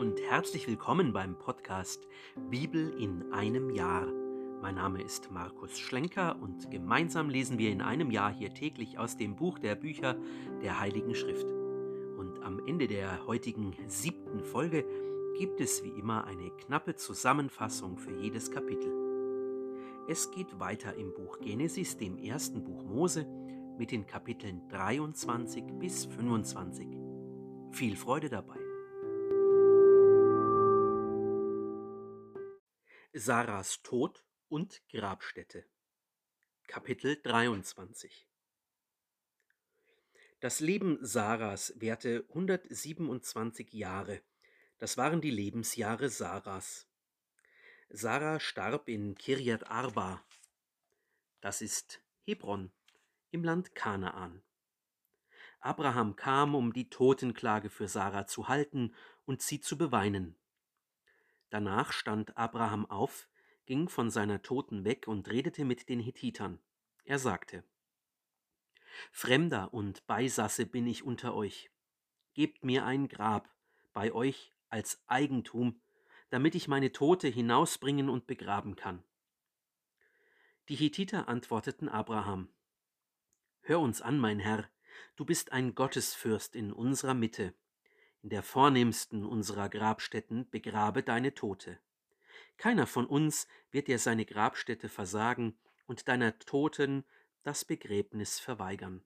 und herzlich willkommen beim Podcast Bibel in einem Jahr. Mein Name ist Markus Schlenker und gemeinsam lesen wir in einem Jahr hier täglich aus dem Buch der Bücher der Heiligen Schrift. Und am Ende der heutigen siebten Folge gibt es wie immer eine knappe Zusammenfassung für jedes Kapitel. Es geht weiter im Buch Genesis, dem ersten Buch Mose, mit den Kapiteln 23 bis 25. Viel Freude dabei. Sarahs Tod und Grabstätte Kapitel 23 Das Leben Sarahs währte 127 Jahre. Das waren die Lebensjahre Sarahs. Sarah starb in Kirjat Arba. Das ist Hebron im Land Kanaan. Abraham kam, um die Totenklage für Sarah zu halten und sie zu beweinen. Danach stand Abraham auf, ging von seiner Toten weg und redete mit den Hethitern. Er sagte, Fremder und Beisasse bin ich unter euch. Gebt mir ein Grab bei euch als Eigentum, damit ich meine Tote hinausbringen und begraben kann. Die Hethiter antworteten Abraham, Hör uns an, mein Herr, du bist ein Gottesfürst in unserer Mitte in der vornehmsten unserer Grabstätten begrabe deine Tote. Keiner von uns wird dir seine Grabstätte versagen und deiner Toten das Begräbnis verweigern.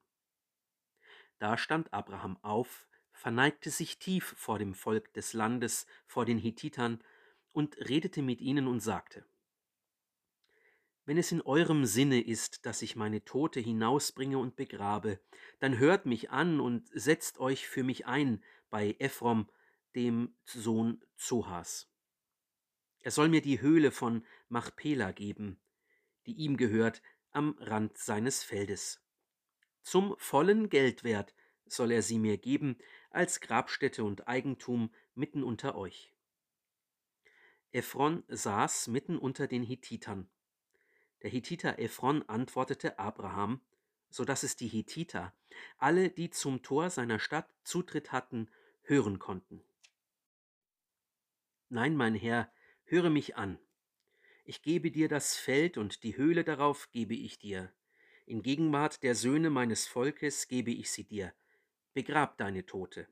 Da stand Abraham auf, verneigte sich tief vor dem Volk des Landes, vor den Hethitern, und redete mit ihnen und sagte, wenn es in eurem Sinne ist, dass ich meine Tote hinausbringe und begrabe, dann hört mich an und setzt euch für mich ein bei Ephrom, dem Sohn Zohas. Er soll mir die Höhle von Machpela geben, die ihm gehört, am Rand seines Feldes. Zum vollen Geldwert soll er sie mir geben, als Grabstätte und Eigentum mitten unter euch. Ephron saß mitten unter den Hethitern. Der Hethiter Ephron antwortete Abraham, so dass es die Hethiter, alle, die zum Tor seiner Stadt Zutritt hatten, hören konnten. Nein, mein Herr, höre mich an. Ich gebe dir das Feld und die Höhle darauf gebe ich dir. In Gegenwart der Söhne meines Volkes gebe ich sie dir. Begrab deine Tote.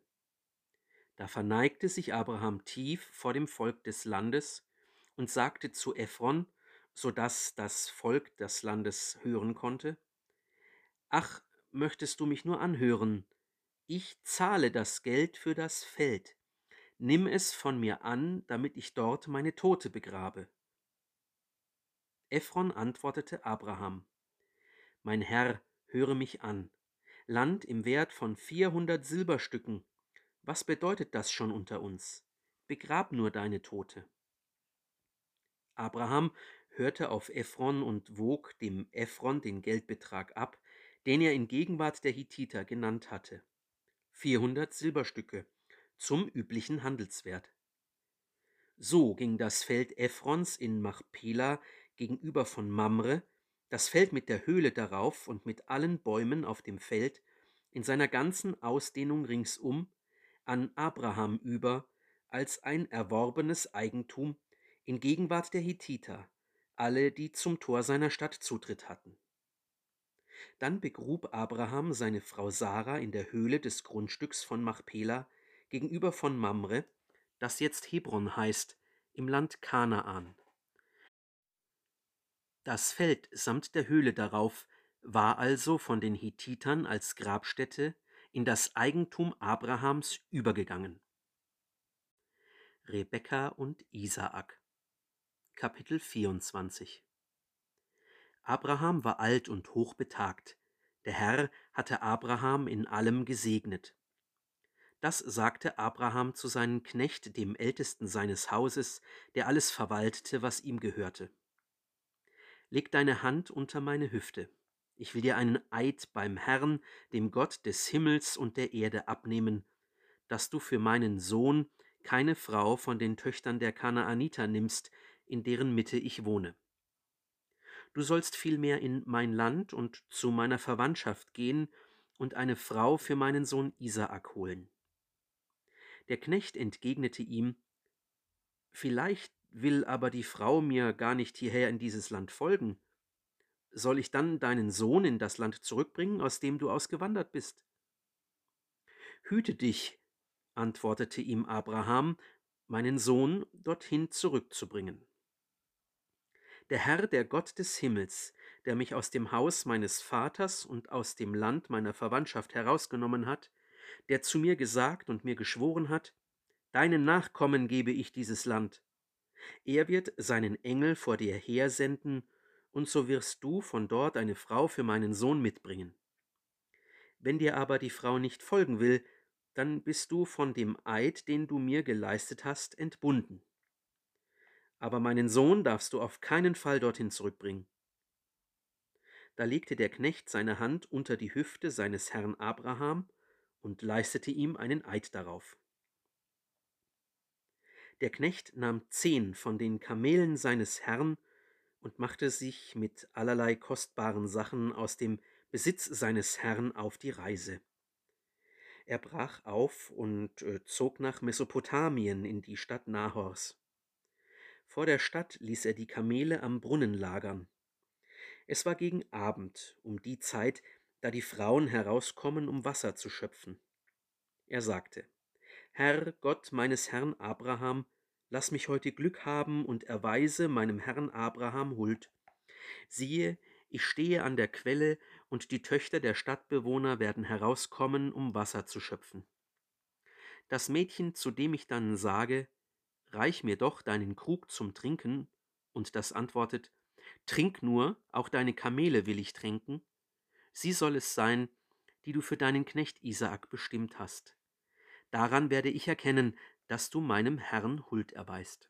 Da verneigte sich Abraham tief vor dem Volk des Landes und sagte zu Ephron, so dass das Volk des Landes hören konnte, Ach, möchtest du mich nur anhören, ich zahle das Geld für das Feld, nimm es von mir an, damit ich dort meine Tote begrabe. Ephron antwortete Abraham, Mein Herr, höre mich an, Land im Wert von vierhundert Silberstücken, was bedeutet das schon unter uns? Begrab nur deine Tote. Abraham hörte auf Ephron und wog dem Ephron den Geldbetrag ab, den er in Gegenwart der Hittiter genannt hatte. 400 Silberstücke zum üblichen Handelswert. So ging das Feld Ephrons in Machpela gegenüber von Mamre, das Feld mit der Höhle darauf und mit allen Bäumen auf dem Feld, in seiner ganzen Ausdehnung ringsum, an Abraham über, als ein erworbenes Eigentum in Gegenwart der Hittiter, alle, die zum Tor seiner Stadt Zutritt hatten. Dann begrub Abraham seine Frau Sarah in der Höhle des Grundstücks von Machpela gegenüber von Mamre, das jetzt Hebron heißt, im Land Kanaan. Das Feld samt der Höhle darauf war also von den Hethitern als Grabstätte in das Eigentum Abrahams übergegangen. Rebekka und Isaak Kapitel 24 Abraham war alt und hochbetagt. Der Herr hatte Abraham in allem gesegnet. Das sagte Abraham zu seinem Knecht, dem Ältesten seines Hauses, der alles verwaltete, was ihm gehörte. Leg deine Hand unter meine Hüfte. Ich will dir einen Eid beim Herrn, dem Gott des Himmels und der Erde, abnehmen, dass du für meinen Sohn keine Frau von den Töchtern der Kanaaniter nimmst, in deren Mitte ich wohne. Du sollst vielmehr in mein Land und zu meiner Verwandtschaft gehen und eine Frau für meinen Sohn Isaak holen. Der Knecht entgegnete ihm, Vielleicht will aber die Frau mir gar nicht hierher in dieses Land folgen. Soll ich dann deinen Sohn in das Land zurückbringen, aus dem du ausgewandert bist? Hüte dich, antwortete ihm Abraham, meinen Sohn dorthin zurückzubringen. Der Herr, der Gott des Himmels, der mich aus dem Haus meines Vaters und aus dem Land meiner Verwandtschaft herausgenommen hat, der zu mir gesagt und mir geschworen hat, Deinen Nachkommen gebe ich dieses Land. Er wird seinen Engel vor dir hersenden, und so wirst du von dort eine Frau für meinen Sohn mitbringen. Wenn dir aber die Frau nicht folgen will, dann bist du von dem Eid, den du mir geleistet hast, entbunden. Aber meinen Sohn darfst du auf keinen Fall dorthin zurückbringen. Da legte der Knecht seine Hand unter die Hüfte seines Herrn Abraham und leistete ihm einen Eid darauf. Der Knecht nahm zehn von den Kamelen seines Herrn und machte sich mit allerlei kostbaren Sachen aus dem Besitz seines Herrn auf die Reise. Er brach auf und äh, zog nach Mesopotamien in die Stadt Nahors. Vor der Stadt ließ er die Kamele am Brunnen lagern. Es war gegen Abend, um die Zeit, da die Frauen herauskommen, um Wasser zu schöpfen. Er sagte, Herr Gott meines Herrn Abraham, lass mich heute Glück haben und erweise meinem Herrn Abraham Huld. Siehe, ich stehe an der Quelle, und die Töchter der Stadtbewohner werden herauskommen, um Wasser zu schöpfen. Das Mädchen, zu dem ich dann sage, Reich mir doch deinen Krug zum Trinken, und das antwortet, Trink nur, auch deine Kamele will ich tränken, sie soll es sein, die du für deinen Knecht Isaak bestimmt hast. Daran werde ich erkennen, dass du meinem Herrn Huld erweist.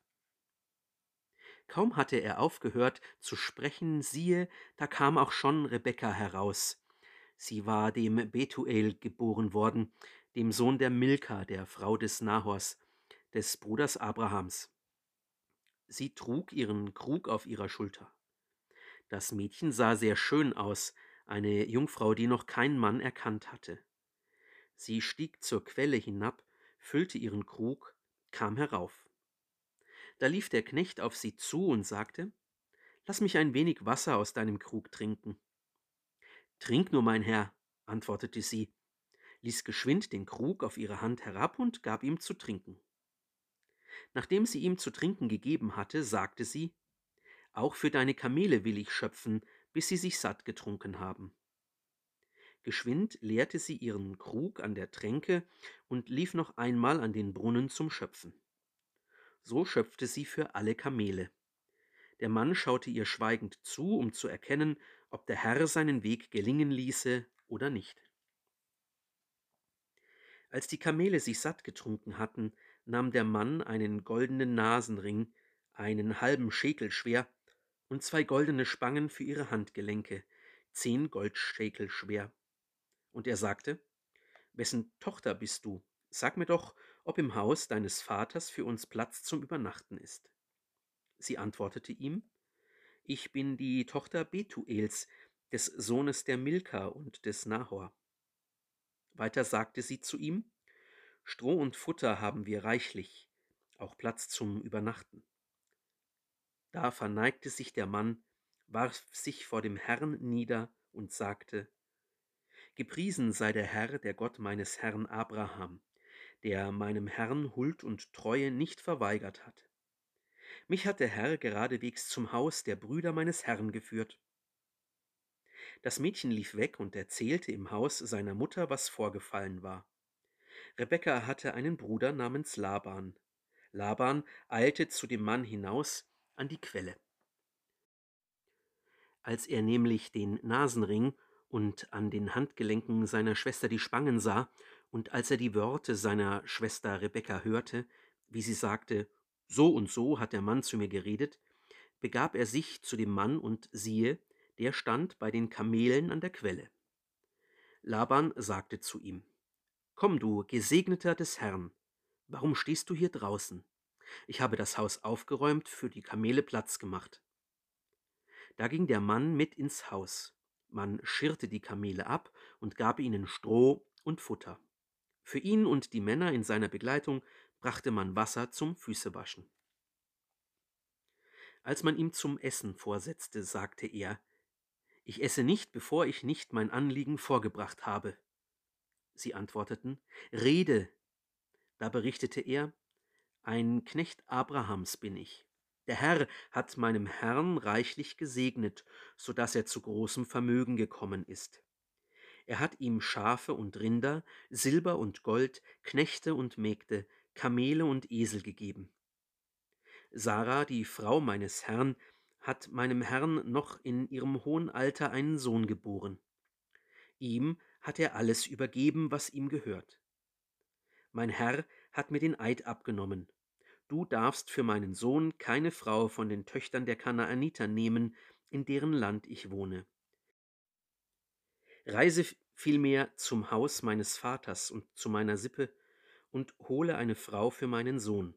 Kaum hatte er aufgehört zu sprechen, siehe, da kam auch schon Rebekka heraus. Sie war dem Betuel geboren worden, dem Sohn der Milka, der Frau des Nahors, des Bruders Abrahams. Sie trug ihren Krug auf ihrer Schulter. Das Mädchen sah sehr schön aus, eine Jungfrau, die noch kein Mann erkannt hatte. Sie stieg zur Quelle hinab, füllte ihren Krug, kam herauf. Da lief der Knecht auf sie zu und sagte, Lass mich ein wenig Wasser aus deinem Krug trinken. Trink nur, mein Herr, antwortete sie, ließ geschwind den Krug auf ihre Hand herab und gab ihm zu trinken. Nachdem sie ihm zu trinken gegeben hatte, sagte sie, Auch für deine Kamele will ich schöpfen, bis sie sich satt getrunken haben. Geschwind leerte sie ihren Krug an der Tränke und lief noch einmal an den Brunnen zum Schöpfen. So schöpfte sie für alle Kamele. Der Mann schaute ihr schweigend zu, um zu erkennen, ob der Herr seinen Weg gelingen ließe oder nicht. Als die Kamele sich satt getrunken hatten, nahm der Mann einen goldenen Nasenring, einen halben Schekel schwer, und zwei goldene Spangen für ihre Handgelenke, zehn Goldschekel schwer. Und er sagte, Wessen Tochter bist du? Sag mir doch, ob im Haus deines Vaters für uns Platz zum Übernachten ist. Sie antwortete ihm, Ich bin die Tochter Betuels, des Sohnes der Milka und des Nahor. Weiter sagte sie zu ihm, Stroh und Futter haben wir reichlich, auch Platz zum Übernachten. Da verneigte sich der Mann, warf sich vor dem Herrn nieder und sagte, Gepriesen sei der Herr, der Gott meines Herrn Abraham, der meinem Herrn Huld und Treue nicht verweigert hat. Mich hat der Herr geradewegs zum Haus der Brüder meines Herrn geführt. Das Mädchen lief weg und erzählte im Haus seiner Mutter, was vorgefallen war. Rebekka hatte einen Bruder namens Laban. Laban eilte zu dem Mann hinaus an die Quelle. Als er nämlich den Nasenring und an den Handgelenken seiner Schwester die Spangen sah, und als er die Worte seiner Schwester Rebekka hörte, wie sie sagte, so und so hat der Mann zu mir geredet, begab er sich zu dem Mann und siehe, der stand bei den Kamelen an der Quelle. Laban sagte zu ihm, Komm du, Gesegneter des Herrn, warum stehst du hier draußen? Ich habe das Haus aufgeräumt, für die Kamele Platz gemacht. Da ging der Mann mit ins Haus, man schirrte die Kamele ab und gab ihnen Stroh und Futter. Für ihn und die Männer in seiner Begleitung brachte man Wasser zum Füßewaschen. Als man ihm zum Essen vorsetzte, sagte er, Ich esse nicht, bevor ich nicht mein Anliegen vorgebracht habe. Sie antworteten, Rede. Da berichtete er, Ein Knecht Abrahams bin ich. Der Herr hat meinem Herrn reichlich gesegnet, so dass er zu großem Vermögen gekommen ist. Er hat ihm Schafe und Rinder, Silber und Gold, Knechte und Mägde, Kamele und Esel gegeben. Sarah, die Frau meines Herrn, hat meinem Herrn noch in ihrem hohen Alter einen Sohn geboren. Ihm hat er alles übergeben, was ihm gehört. Mein Herr hat mir den Eid abgenommen. Du darfst für meinen Sohn keine Frau von den Töchtern der Kanaaniter nehmen, in deren Land ich wohne. Reise vielmehr zum Haus meines Vaters und zu meiner Sippe und hole eine Frau für meinen Sohn.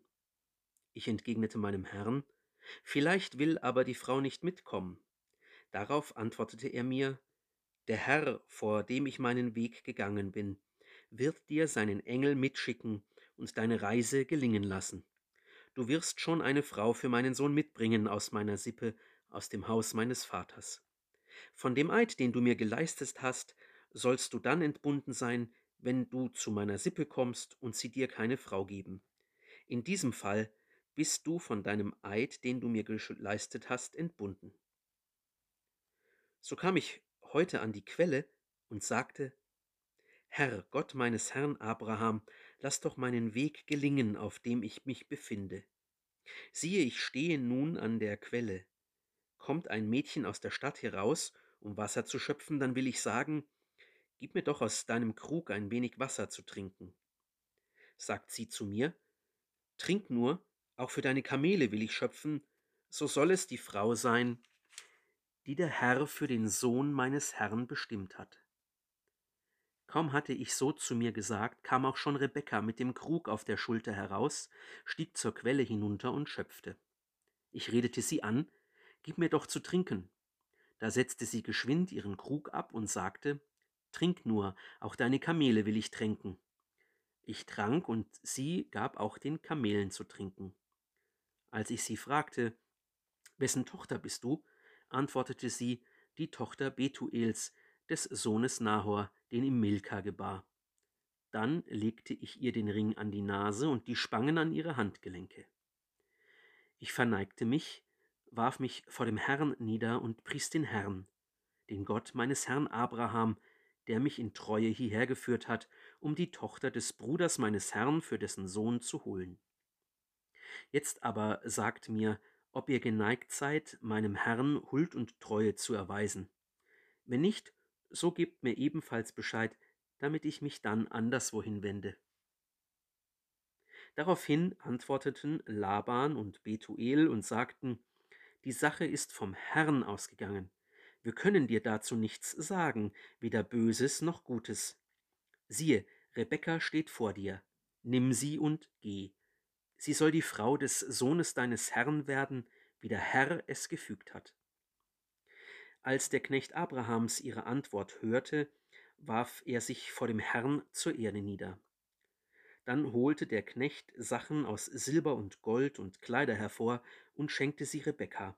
Ich entgegnete meinem Herrn, vielleicht will aber die Frau nicht mitkommen. Darauf antwortete er mir, der Herr, vor dem ich meinen Weg gegangen bin, wird dir seinen Engel mitschicken und deine Reise gelingen lassen. Du wirst schon eine Frau für meinen Sohn mitbringen aus meiner Sippe, aus dem Haus meines Vaters. Von dem Eid, den du mir geleistet hast, sollst du dann entbunden sein, wenn du zu meiner Sippe kommst und sie dir keine Frau geben. In diesem Fall bist du von deinem Eid, den du mir geleistet hast, entbunden. So kam ich heute an die Quelle und sagte, Herr, Gott meines Herrn Abraham, lass doch meinen Weg gelingen, auf dem ich mich befinde. Siehe, ich stehe nun an der Quelle. Kommt ein Mädchen aus der Stadt heraus, um Wasser zu schöpfen, dann will ich sagen, Gib mir doch aus deinem Krug ein wenig Wasser zu trinken. Sagt sie zu mir, Trink nur, auch für deine Kamele will ich schöpfen, so soll es die Frau sein, die der Herr für den Sohn meines Herrn bestimmt hat. Kaum hatte ich so zu mir gesagt, kam auch schon Rebekka mit dem Krug auf der Schulter heraus, stieg zur Quelle hinunter und schöpfte. Ich redete sie an, Gib mir doch zu trinken. Da setzte sie geschwind ihren Krug ab und sagte, Trink nur, auch deine Kamele will ich tränken. Ich trank, und sie gab auch den Kamelen zu trinken. Als ich sie fragte, Wessen Tochter bist du? Antwortete sie, die Tochter Betuels, des Sohnes Nahor, den ihm Milka gebar. Dann legte ich ihr den Ring an die Nase und die Spangen an ihre Handgelenke. Ich verneigte mich, warf mich vor dem Herrn nieder und pries den Herrn, den Gott meines Herrn Abraham, der mich in Treue hierher geführt hat, um die Tochter des Bruders meines Herrn für dessen Sohn zu holen. Jetzt aber sagt mir, ob ihr geneigt seid, meinem Herrn Huld und Treue zu erweisen. Wenn nicht, so gebt mir ebenfalls Bescheid, damit ich mich dann anderswohin wende. Daraufhin antworteten Laban und Betuel und sagten, die Sache ist vom Herrn ausgegangen. Wir können dir dazu nichts sagen, weder Böses noch Gutes. Siehe, Rebekka steht vor dir. Nimm sie und geh. Sie soll die Frau des Sohnes deines Herrn werden, wie der Herr es gefügt hat. Als der Knecht Abrahams ihre Antwort hörte, warf er sich vor dem Herrn zur Erde nieder. Dann holte der Knecht Sachen aus Silber und Gold und Kleider hervor und schenkte sie Rebekka.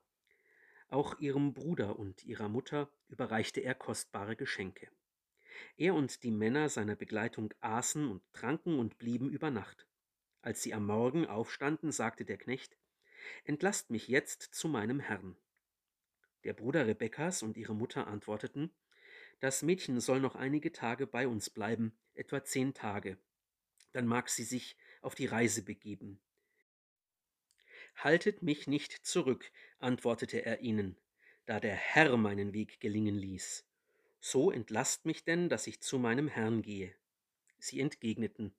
Auch ihrem Bruder und ihrer Mutter überreichte er kostbare Geschenke. Er und die Männer seiner Begleitung aßen und tranken und blieben über Nacht. Als sie am Morgen aufstanden, sagte der Knecht, Entlasst mich jetzt zu meinem Herrn. Der Bruder Rebekkas und ihre Mutter antworteten, Das Mädchen soll noch einige Tage bei uns bleiben, etwa zehn Tage. Dann mag sie sich auf die Reise begeben. Haltet mich nicht zurück, antwortete er ihnen, da der Herr meinen Weg gelingen ließ. So entlasst mich denn, dass ich zu meinem Herrn gehe. Sie entgegneten,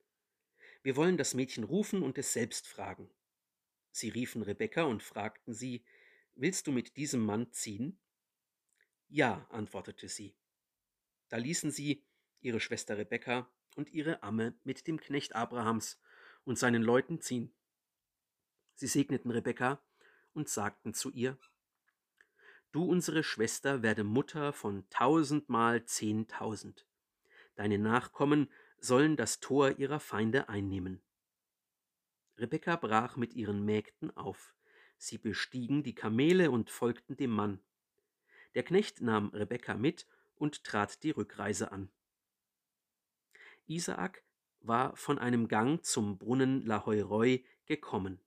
wir wollen das Mädchen rufen und es selbst fragen. Sie riefen Rebekka und fragten sie, Willst du mit diesem Mann ziehen? Ja, antwortete sie. Da ließen sie ihre Schwester Rebekka und ihre Amme mit dem Knecht Abrahams und seinen Leuten ziehen. Sie segneten Rebekka und sagten zu ihr, Du, unsere Schwester, werde Mutter von tausendmal zehntausend. Deine Nachkommen sollen das Tor ihrer Feinde einnehmen. Rebekka brach mit ihren Mägden auf. Sie bestiegen die Kamele und folgten dem Mann. Der Knecht nahm Rebekka mit und trat die Rückreise an. Isaak war von einem Gang zum Brunnen Lahoiroi gekommen.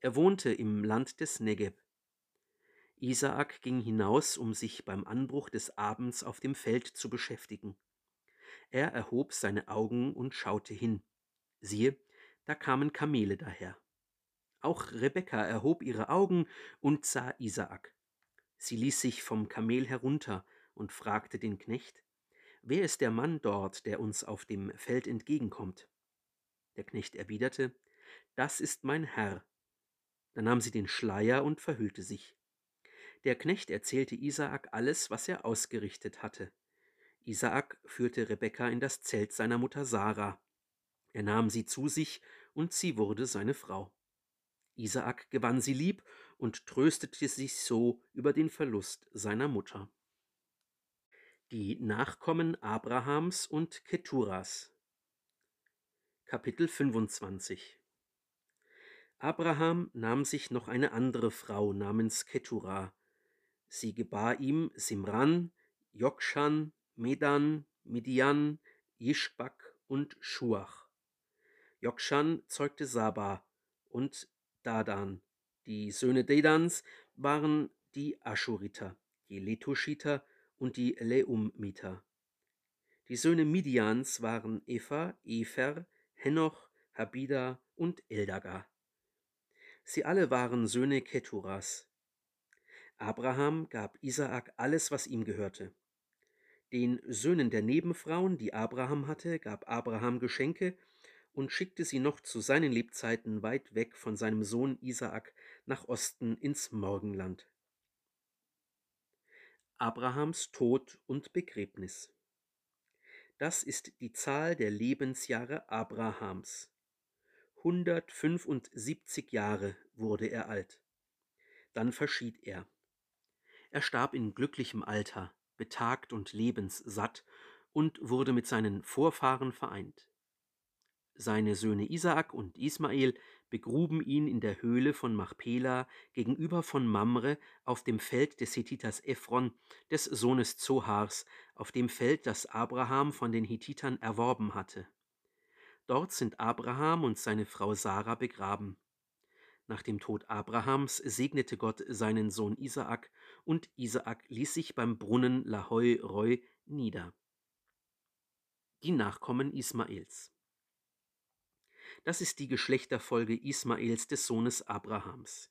Er wohnte im Land des Negeb. Isaak ging hinaus, um sich beim Anbruch des Abends auf dem Feld zu beschäftigen. Er erhob seine Augen und schaute hin. Siehe, da kamen Kamele daher. Auch Rebekka erhob ihre Augen und sah Isaak. Sie ließ sich vom Kamel herunter und fragte den Knecht, Wer ist der Mann dort, der uns auf dem Feld entgegenkommt? Der Knecht erwiderte, Das ist mein Herr. Da nahm sie den Schleier und verhüllte sich. Der Knecht erzählte Isaak alles, was er ausgerichtet hatte. Isaak führte Rebekka in das Zelt seiner Mutter Sarah. Er nahm sie zu sich, und sie wurde seine Frau. Isaak gewann sie lieb und tröstete sich so über den Verlust seiner Mutter. Die Nachkommen Abrahams und Keturas Kapitel 25 Abraham nahm sich noch eine andere Frau namens Ketura. Sie gebar ihm Simran, Jokshan, Medan, Midian, Ischbak und Schuach. Jokshan zeugte Saba und Dadan. Die Söhne Dedans waren die Aschuriter, die Letuschiter und die Leumiter. Die Söhne Midians waren Eva, Efer, Henoch, Habida und Eldaga. Sie alle waren Söhne Keturas. Abraham gab Isaak alles, was ihm gehörte. Den Söhnen der Nebenfrauen, die Abraham hatte, gab Abraham Geschenke und schickte sie noch zu seinen Lebzeiten weit weg von seinem Sohn Isaak nach Osten ins Morgenland. Abrahams Tod und Begräbnis. Das ist die Zahl der Lebensjahre Abrahams. 175 Jahre wurde er alt. Dann verschied er. Er starb in glücklichem Alter, betagt und lebenssatt und wurde mit seinen Vorfahren vereint. Seine Söhne Isaak und Ismael begruben ihn in der Höhle von Machpela gegenüber von Mamre auf dem Feld des Hethiters Ephron, des Sohnes Zohars, auf dem Feld, das Abraham von den Hethitern erworben hatte. Dort sind Abraham und seine Frau Sarah begraben. Nach dem Tod Abrahams segnete Gott seinen Sohn Isaak, und Isaak ließ sich beim Brunnen Lahoi Roi nieder. Die Nachkommen Ismaels. Das ist die Geschlechterfolge Ismaels des Sohnes Abrahams.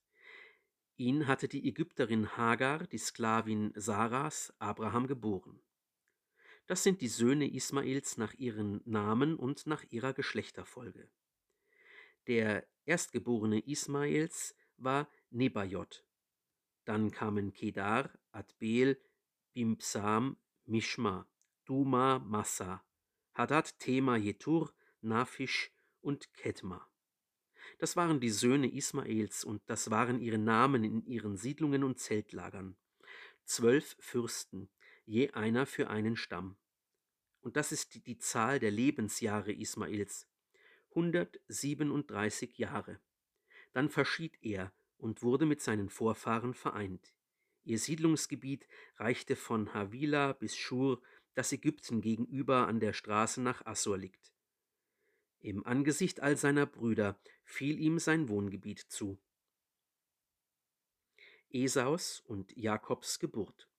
Ihn hatte die Ägypterin Hagar, die Sklavin Saras, Abraham geboren. Das sind die Söhne Ismaels nach ihren Namen und nach ihrer Geschlechterfolge. Der Erstgeborene Ismaels war Nebajot. Dann kamen Kedar, Adbel, Bimsam, Mishma, Duma, Massa, Hadad, Tema, Jetur, Nafisch und Ketma. Das waren die Söhne Ismaels und das waren ihre Namen in ihren Siedlungen und Zeltlagern. Zwölf Fürsten, je einer für einen Stamm. Und das ist die, die Zahl der Lebensjahre Ismaels, 137 Jahre. Dann verschied er und wurde mit seinen Vorfahren vereint. Ihr Siedlungsgebiet reichte von Havila bis Schur, das Ägypten gegenüber an der Straße nach Assur liegt. Im Angesicht all seiner Brüder fiel ihm sein Wohngebiet zu. Esaus und Jakobs Geburt.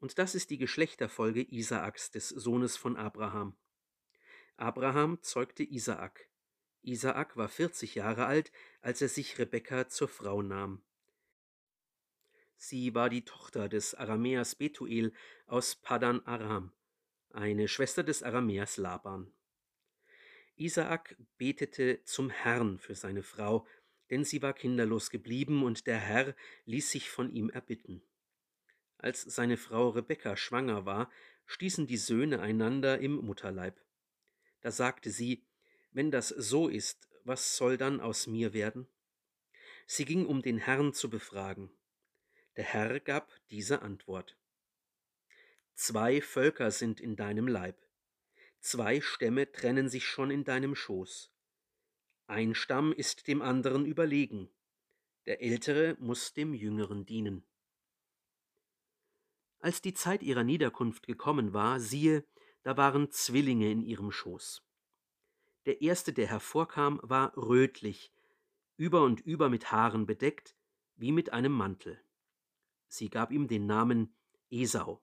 Und das ist die Geschlechterfolge Isaaks, des Sohnes von Abraham. Abraham zeugte Isaak. Isaak war 40 Jahre alt, als er sich Rebekka zur Frau nahm. Sie war die Tochter des Aramäers Betuel aus Padan Aram, eine Schwester des Aramäers Laban. Isaak betete zum Herrn für seine Frau, denn sie war kinderlos geblieben und der Herr ließ sich von ihm erbitten. Als seine Frau Rebekka schwanger war, stießen die Söhne einander im Mutterleib. Da sagte sie, wenn das so ist, was soll dann aus mir werden? Sie ging, um den Herrn zu befragen. Der Herr gab diese Antwort. Zwei Völker sind in deinem Leib. Zwei Stämme trennen sich schon in deinem Schoß. Ein Stamm ist dem anderen überlegen. Der Ältere muss dem Jüngeren dienen. Als die Zeit ihrer Niederkunft gekommen war, siehe, da waren Zwillinge in ihrem Schoß. Der erste, der hervorkam, war rötlich, über und über mit Haaren bedeckt, wie mit einem Mantel. Sie gab ihm den Namen Esau.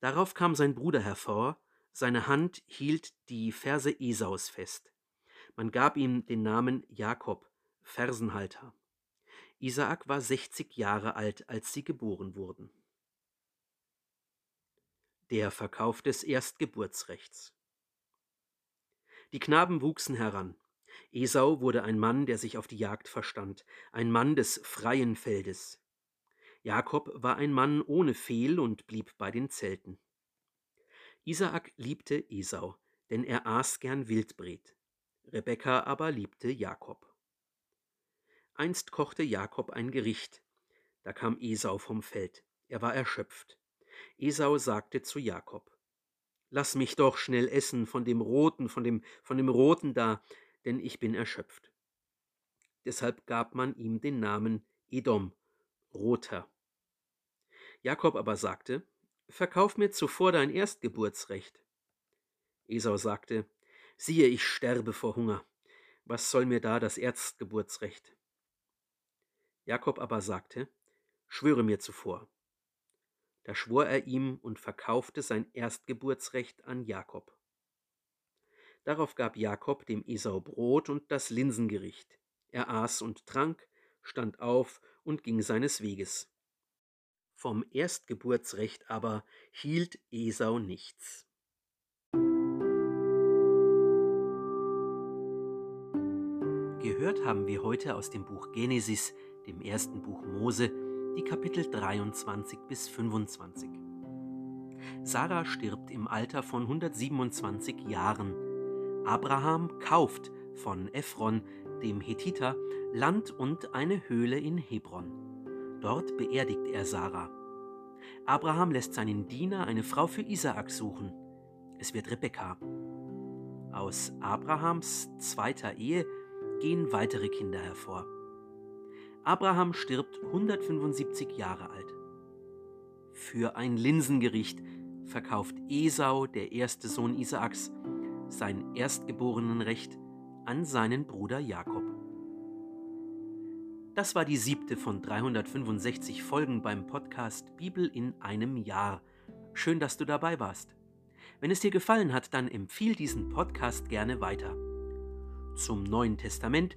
Darauf kam sein Bruder hervor, seine Hand hielt die Verse Esaus fest. Man gab ihm den Namen Jakob, Fersenhalter. Isaak war 60 Jahre alt, als sie geboren wurden. Der Verkauf des Erstgeburtsrechts. Die Knaben wuchsen heran. Esau wurde ein Mann, der sich auf die Jagd verstand, ein Mann des freien Feldes. Jakob war ein Mann ohne Fehl und blieb bei den Zelten. Isaak liebte Esau, denn er aß gern Wildbret. Rebekka aber liebte Jakob. Einst kochte Jakob ein Gericht. Da kam Esau vom Feld. Er war erschöpft. Esau sagte zu Jakob: Lass mich doch schnell essen von dem Roten, von dem, von dem Roten da, denn ich bin erschöpft. Deshalb gab man ihm den Namen Edom, Roter. Jakob aber sagte: Verkauf mir zuvor dein Erstgeburtsrecht. Esau sagte: Siehe, ich sterbe vor Hunger. Was soll mir da das Erstgeburtsrecht? Jakob aber sagte: Schwöre mir zuvor. Da schwor er ihm und verkaufte sein Erstgeburtsrecht an Jakob. Darauf gab Jakob dem Esau Brot und das Linsengericht. Er aß und trank, stand auf und ging seines Weges. Vom Erstgeburtsrecht aber hielt Esau nichts. Gehört haben wir heute aus dem Buch Genesis, dem ersten Buch Mose, die Kapitel 23 bis 25. Sarah stirbt im Alter von 127 Jahren. Abraham kauft von Ephron, dem Hethiter, Land und eine Höhle in Hebron. Dort beerdigt er Sarah. Abraham lässt seinen Diener eine Frau für Isaak suchen. Es wird Rebekka. Aus Abrahams zweiter Ehe gehen weitere Kinder hervor. Abraham stirbt 175 Jahre alt. Für ein Linsengericht verkauft Esau, der erste Sohn Isaaks, sein Erstgeborenenrecht an seinen Bruder Jakob. Das war die siebte von 365 Folgen beim Podcast Bibel in einem Jahr. Schön, dass du dabei warst. Wenn es dir gefallen hat, dann empfiehl diesen Podcast gerne weiter. Zum Neuen Testament